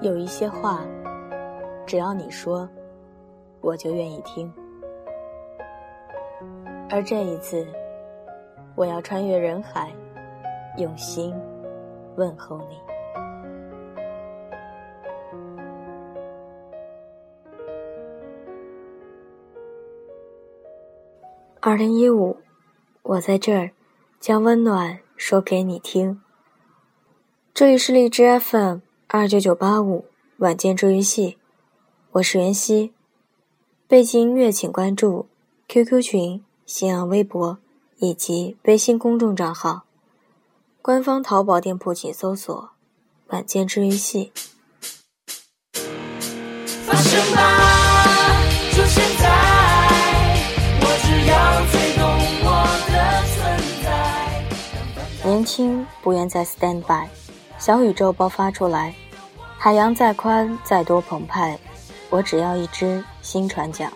有一些话，只要你说，我就愿意听。而这一次，我要穿越人海，用心问候你。二零一五，我在这儿，将温暖说给你听。这里是荔枝 FM 二九九八五晚间治愈系，我是袁熙。背景音乐请关注 QQ 群、新浪微博以及微信公众账号。官方淘宝店铺请搜索“晚间治愈系”。发生吧，就现在，我只要最懂我的存在。年轻不愿再 stand by。小宇宙爆发出来，海洋再宽再多澎湃，我只要一只新船桨。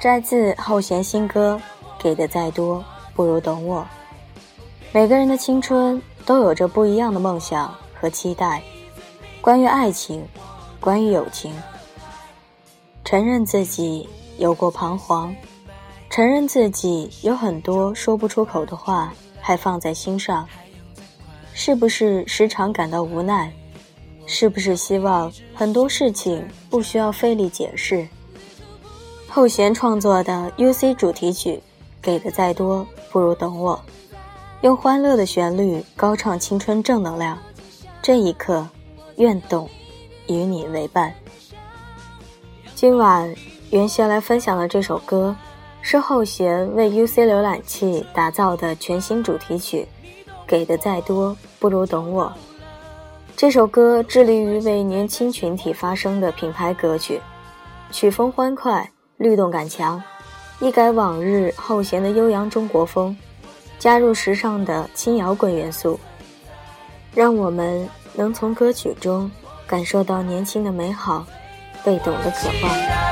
摘自后弦新歌，给的再多不如懂我。每个人的青春都有着不一样的梦想和期待，关于爱情，关于友情。承认自己有过彷徨，承认自己有很多说不出口的话，还放在心上。是不是时常感到无奈？是不是希望很多事情不需要费力解释？后弦创作的 UC 主题曲，给的再多不如懂我，用欢乐的旋律高唱青春正能量。这一刻，愿懂，与你为伴。今晚袁轩来分享的这首歌，是后弦为 UC 浏览器打造的全新主题曲。给的再多不如懂我。这首歌致力于为年轻群体发声的品牌歌曲，曲风欢快，律动感强，一改往日后弦的悠扬中国风，加入时尚的轻摇滚元素，让我们能从歌曲中感受到年轻的美好，被懂的渴望。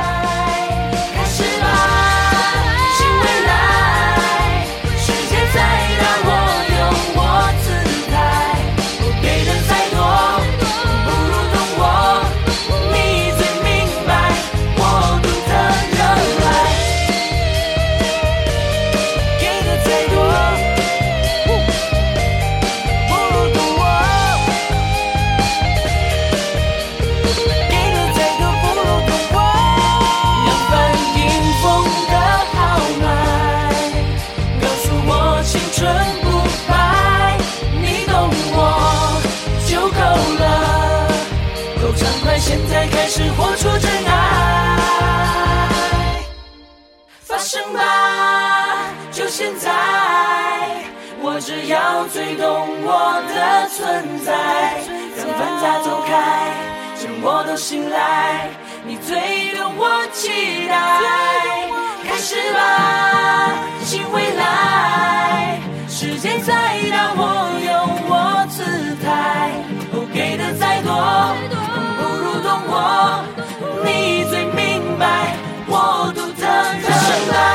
存在，让繁杂走开，将我都醒来，你最懂我期待。开始吧，新未来，世界再大，我有我姿态。我给的再多，不如懂我，你最明白我独特热爱。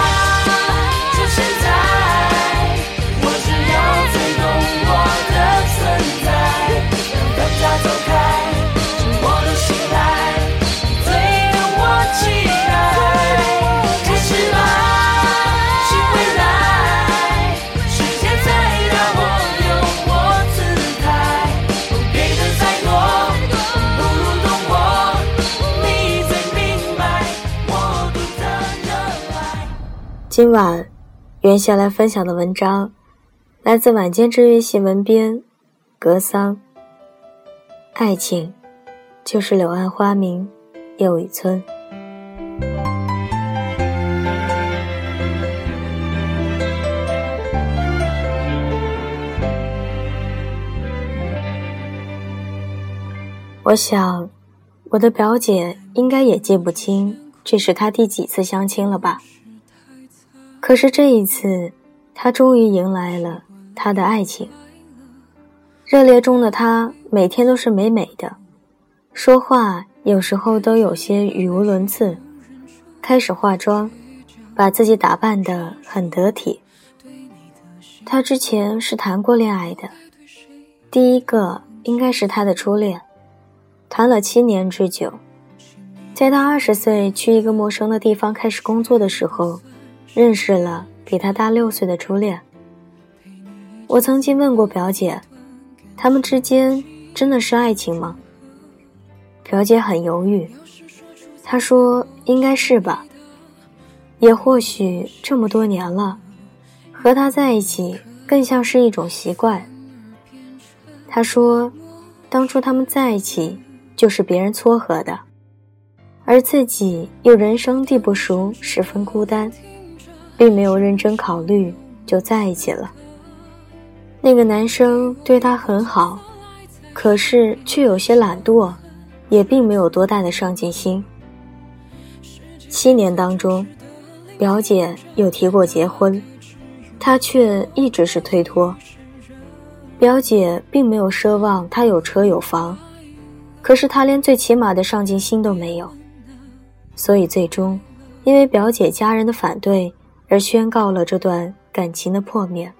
今晚，袁下来分享的文章，来自晚间治愈系文编格桑。爱情，就是柳暗花明又一村。我想，我的表姐应该也记不清这是她第几次相亲了吧。可是这一次，他终于迎来了他的爱情。热烈中的他每天都是美美的，说话有时候都有些语无伦次。开始化妆，把自己打扮得很得体。他之前是谈过恋爱的，第一个应该是他的初恋。谈了七年之久。在他二十岁去一个陌生的地方开始工作的时候，认识了比他大六岁的初恋。我曾经问过表姐，他们之间真的是爱情吗？表姐很犹豫，她说应该是吧，也或许这么多年了，和他在一起更像是一种习惯。她说，当初他们在一起就是别人撮合的。而自己又人生地不熟，十分孤单，并没有认真考虑就在一起了。那个男生对她很好，可是却有些懒惰，也并没有多大的上进心。七年当中，表姐有提过结婚，他却一直是推脱。表姐并没有奢望他有车有房，可是他连最起码的上进心都没有。所以最终，因为表姐家人的反对而宣告了这段感情的破灭。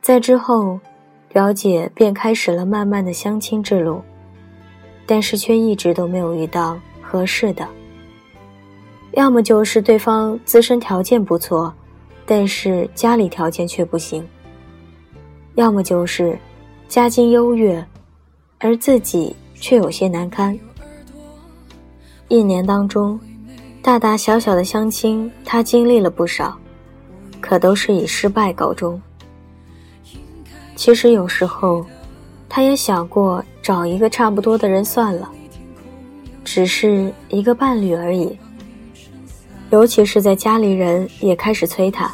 在之后，表姐便开始了漫漫的相亲之路，但是却一直都没有遇到合适的。要么就是对方自身条件不错，但是家里条件却不行；要么就是家境优越，而自己却有些难堪。一年当中，大大小小的相亲，他经历了不少，可都是以失败告终。其实有时候，他也想过找一个差不多的人算了，只是一个伴侣而已。尤其是在家里人也开始催他，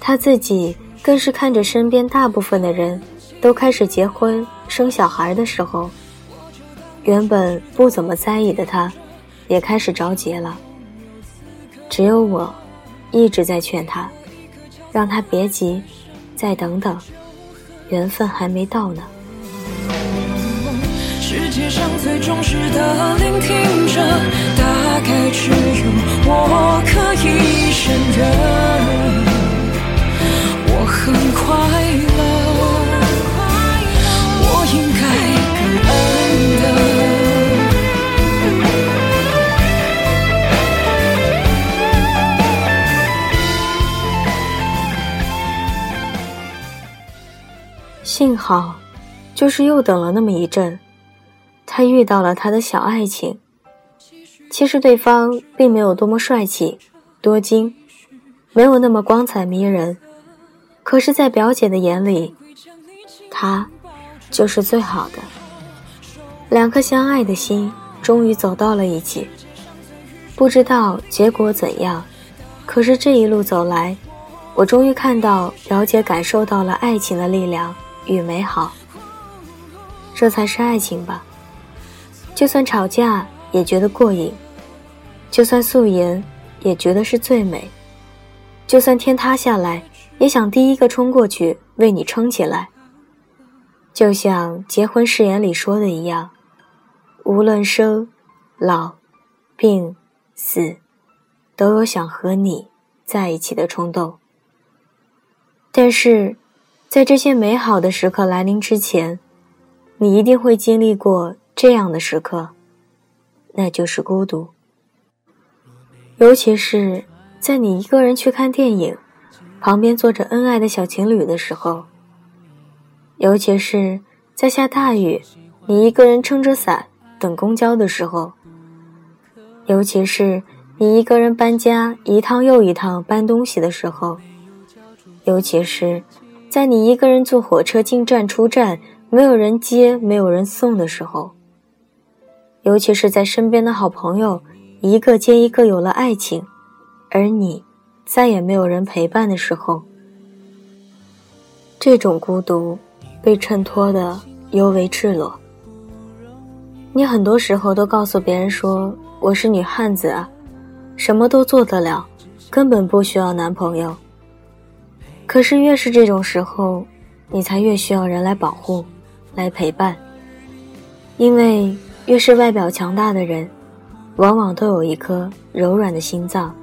他自己更是看着身边大部分的人都开始结婚生小孩的时候，原本不怎么在意的他。也开始着急了。只有我，一直在劝他，让他别急，再等等，缘分还没到呢。世界上最忠实的聆听者，大概只有我可以胜任。我很快幸好，就是又等了那么一阵，他遇到了他的小爱情。其实对方并没有多么帅气、多金，没有那么光彩迷人，可是，在表姐的眼里，他就是最好的。两颗相爱的心终于走到了一起，不知道结果怎样，可是这一路走来，我终于看到表姐感受到了爱情的力量。与美好，这才是爱情吧。就算吵架也觉得过瘾，就算素颜也觉得是最美，就算天塌下来也想第一个冲过去为你撑起来。就像结婚誓言里说的一样，无论生、老、病、死，都有想和你在一起的冲动。但是。在这些美好的时刻来临之前，你一定会经历过这样的时刻，那就是孤独。尤其是在你一个人去看电影，旁边坐着恩爱的小情侣的时候；尤其是在下大雨，你一个人撑着伞等公交的时候；尤其是你一个人搬家一趟又一趟搬东西的时候；尤其是。在你一个人坐火车进站出站，没有人接，没有人送的时候，尤其是在身边的好朋友一个接一个有了爱情，而你再也没有人陪伴的时候，这种孤独被衬托的尤为赤裸。你很多时候都告诉别人说我是女汉子啊，什么都做得了，根本不需要男朋友。可是越是这种时候，你才越需要人来保护，来陪伴。因为越是外表强大的人，往往都有一颗柔软的心脏。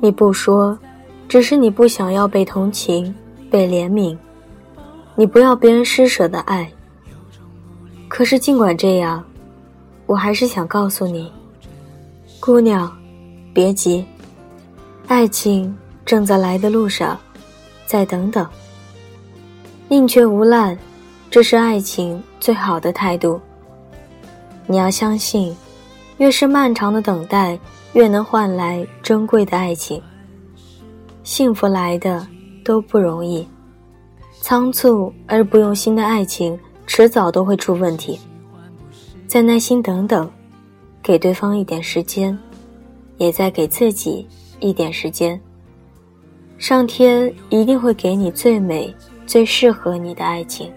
你不说，只是你不想要被同情、被怜悯，你不要别人施舍的爱。可是尽管这样，我还是想告诉你，姑娘，别急，爱情正在来的路上，再等等。宁缺毋滥，这是爱情最好的态度。你要相信，越是漫长的等待，越能换来珍贵的爱情。幸福来的都不容易，仓促而不用心的爱情。迟早都会出问题，再耐心等等，给对方一点时间，也再给自己一点时间。上天一定会给你最美、最适合你的爱情。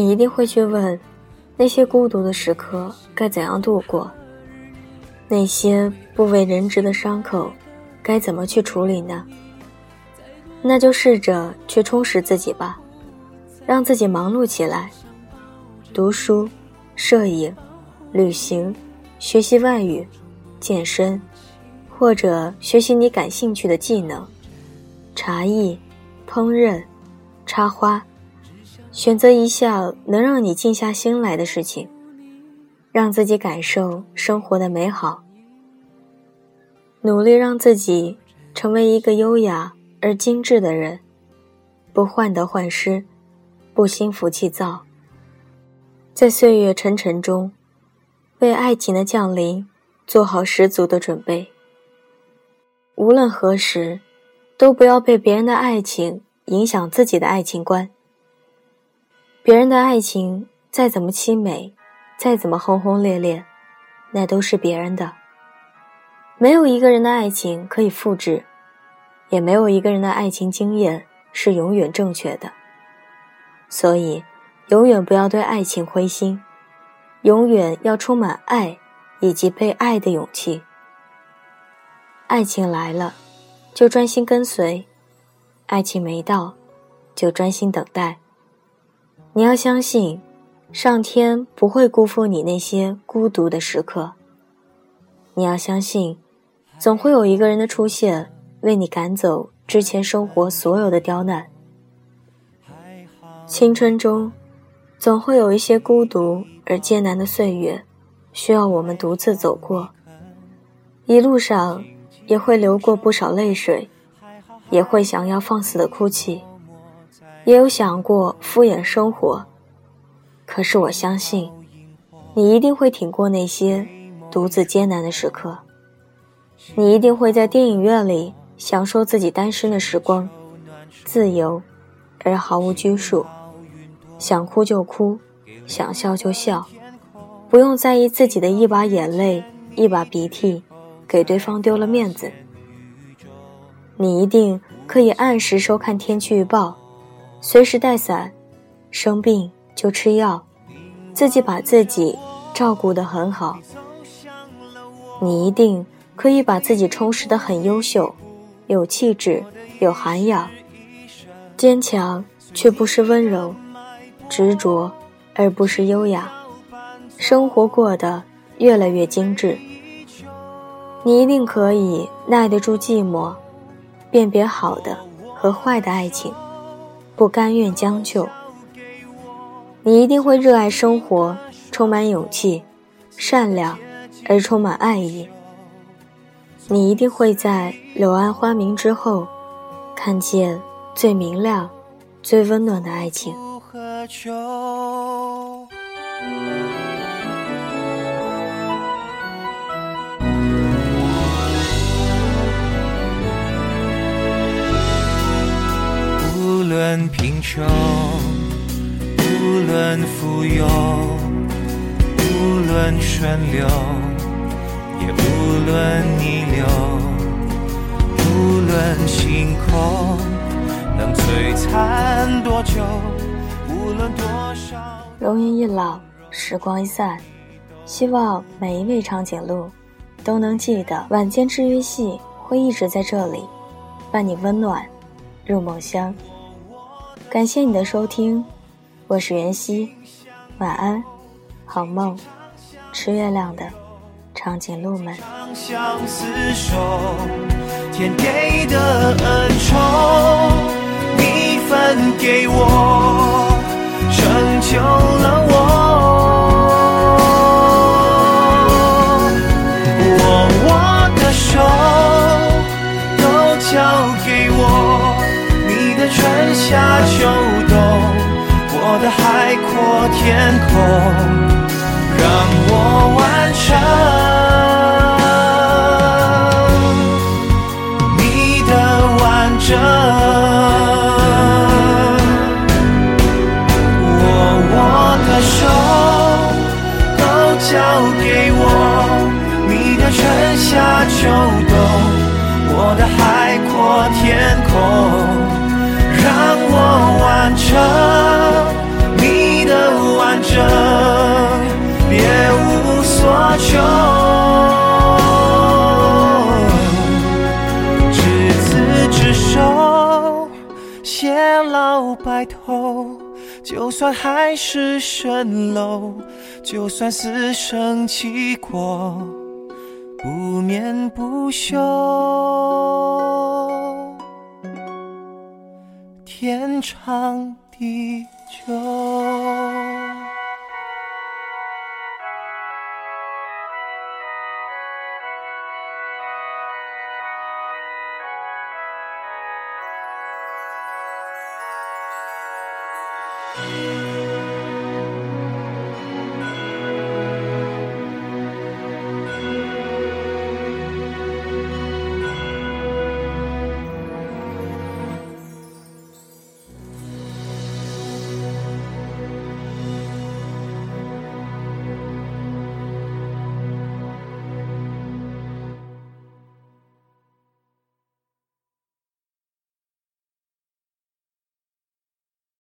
你一定会去问，那些孤独的时刻该怎样度过？那些不为人知的伤口，该怎么去处理呢？那就试着去充实自己吧，让自己忙碌起来，读书、摄影、旅行、学习外语、健身。或者学习你感兴趣的技能，茶艺、烹饪、插花，选择一项能让你静下心来的事情，让自己感受生活的美好，努力让自己成为一个优雅而精致的人，不患得患失，不心浮气躁，在岁月沉沉中，为爱情的降临做好十足的准备。无论何时，都不要被别人的爱情影响自己的爱情观。别人的爱情再怎么凄美，再怎么轰轰烈烈，那都是别人的。没有一个人的爱情可以复制，也没有一个人的爱情经验是永远正确的。所以，永远不要对爱情灰心，永远要充满爱以及被爱的勇气。爱情来了，就专心跟随；爱情没到，就专心等待。你要相信，上天不会辜负你那些孤独的时刻。你要相信，总会有一个人的出现，为你赶走之前生活所有的刁难。青春中，总会有一些孤独而艰难的岁月，需要我们独自走过。一路上。也会流过不少泪水，也会想要放肆的哭泣，也有想过敷衍生活。可是我相信，你一定会挺过那些独自艰难的时刻。你一定会在电影院里享受自己单身的时光，自由而毫无拘束，想哭就哭，想笑就笑，不用在意自己的一把眼泪，一把鼻涕。给对方丢了面子，你一定可以按时收看天气预报，随时带伞，生病就吃药，自己把自己照顾得很好。你一定可以把自己充实得很优秀，有气质，有涵养，坚强却不失温柔，执着而不失优雅，生活过得越来越精致。你一定可以耐得住寂寞，辨别好的和坏的爱情，不甘愿将就。你一定会热爱生活，充满勇气，善良而充满爱意。你一定会在柳暗花明之后，看见最明亮、最温暖的爱情。论贫穷，无论富有，无论顺流，也无论逆流，无论星空能璀璨多久，无论多少。容颜一老，时光一散，希望每一位长颈鹿都能记得，晚间治愈系会一直在这里，伴你温暖入梦乡。感谢你的收听，我是袁熙，晚安，好梦，吃月亮的长颈鹿们。天给的恩宠，你分给我，成就了我。夏秋冬，我的海阔天空，白头，就算海市蜃楼，就算死生契阔。不眠不休，天长地久。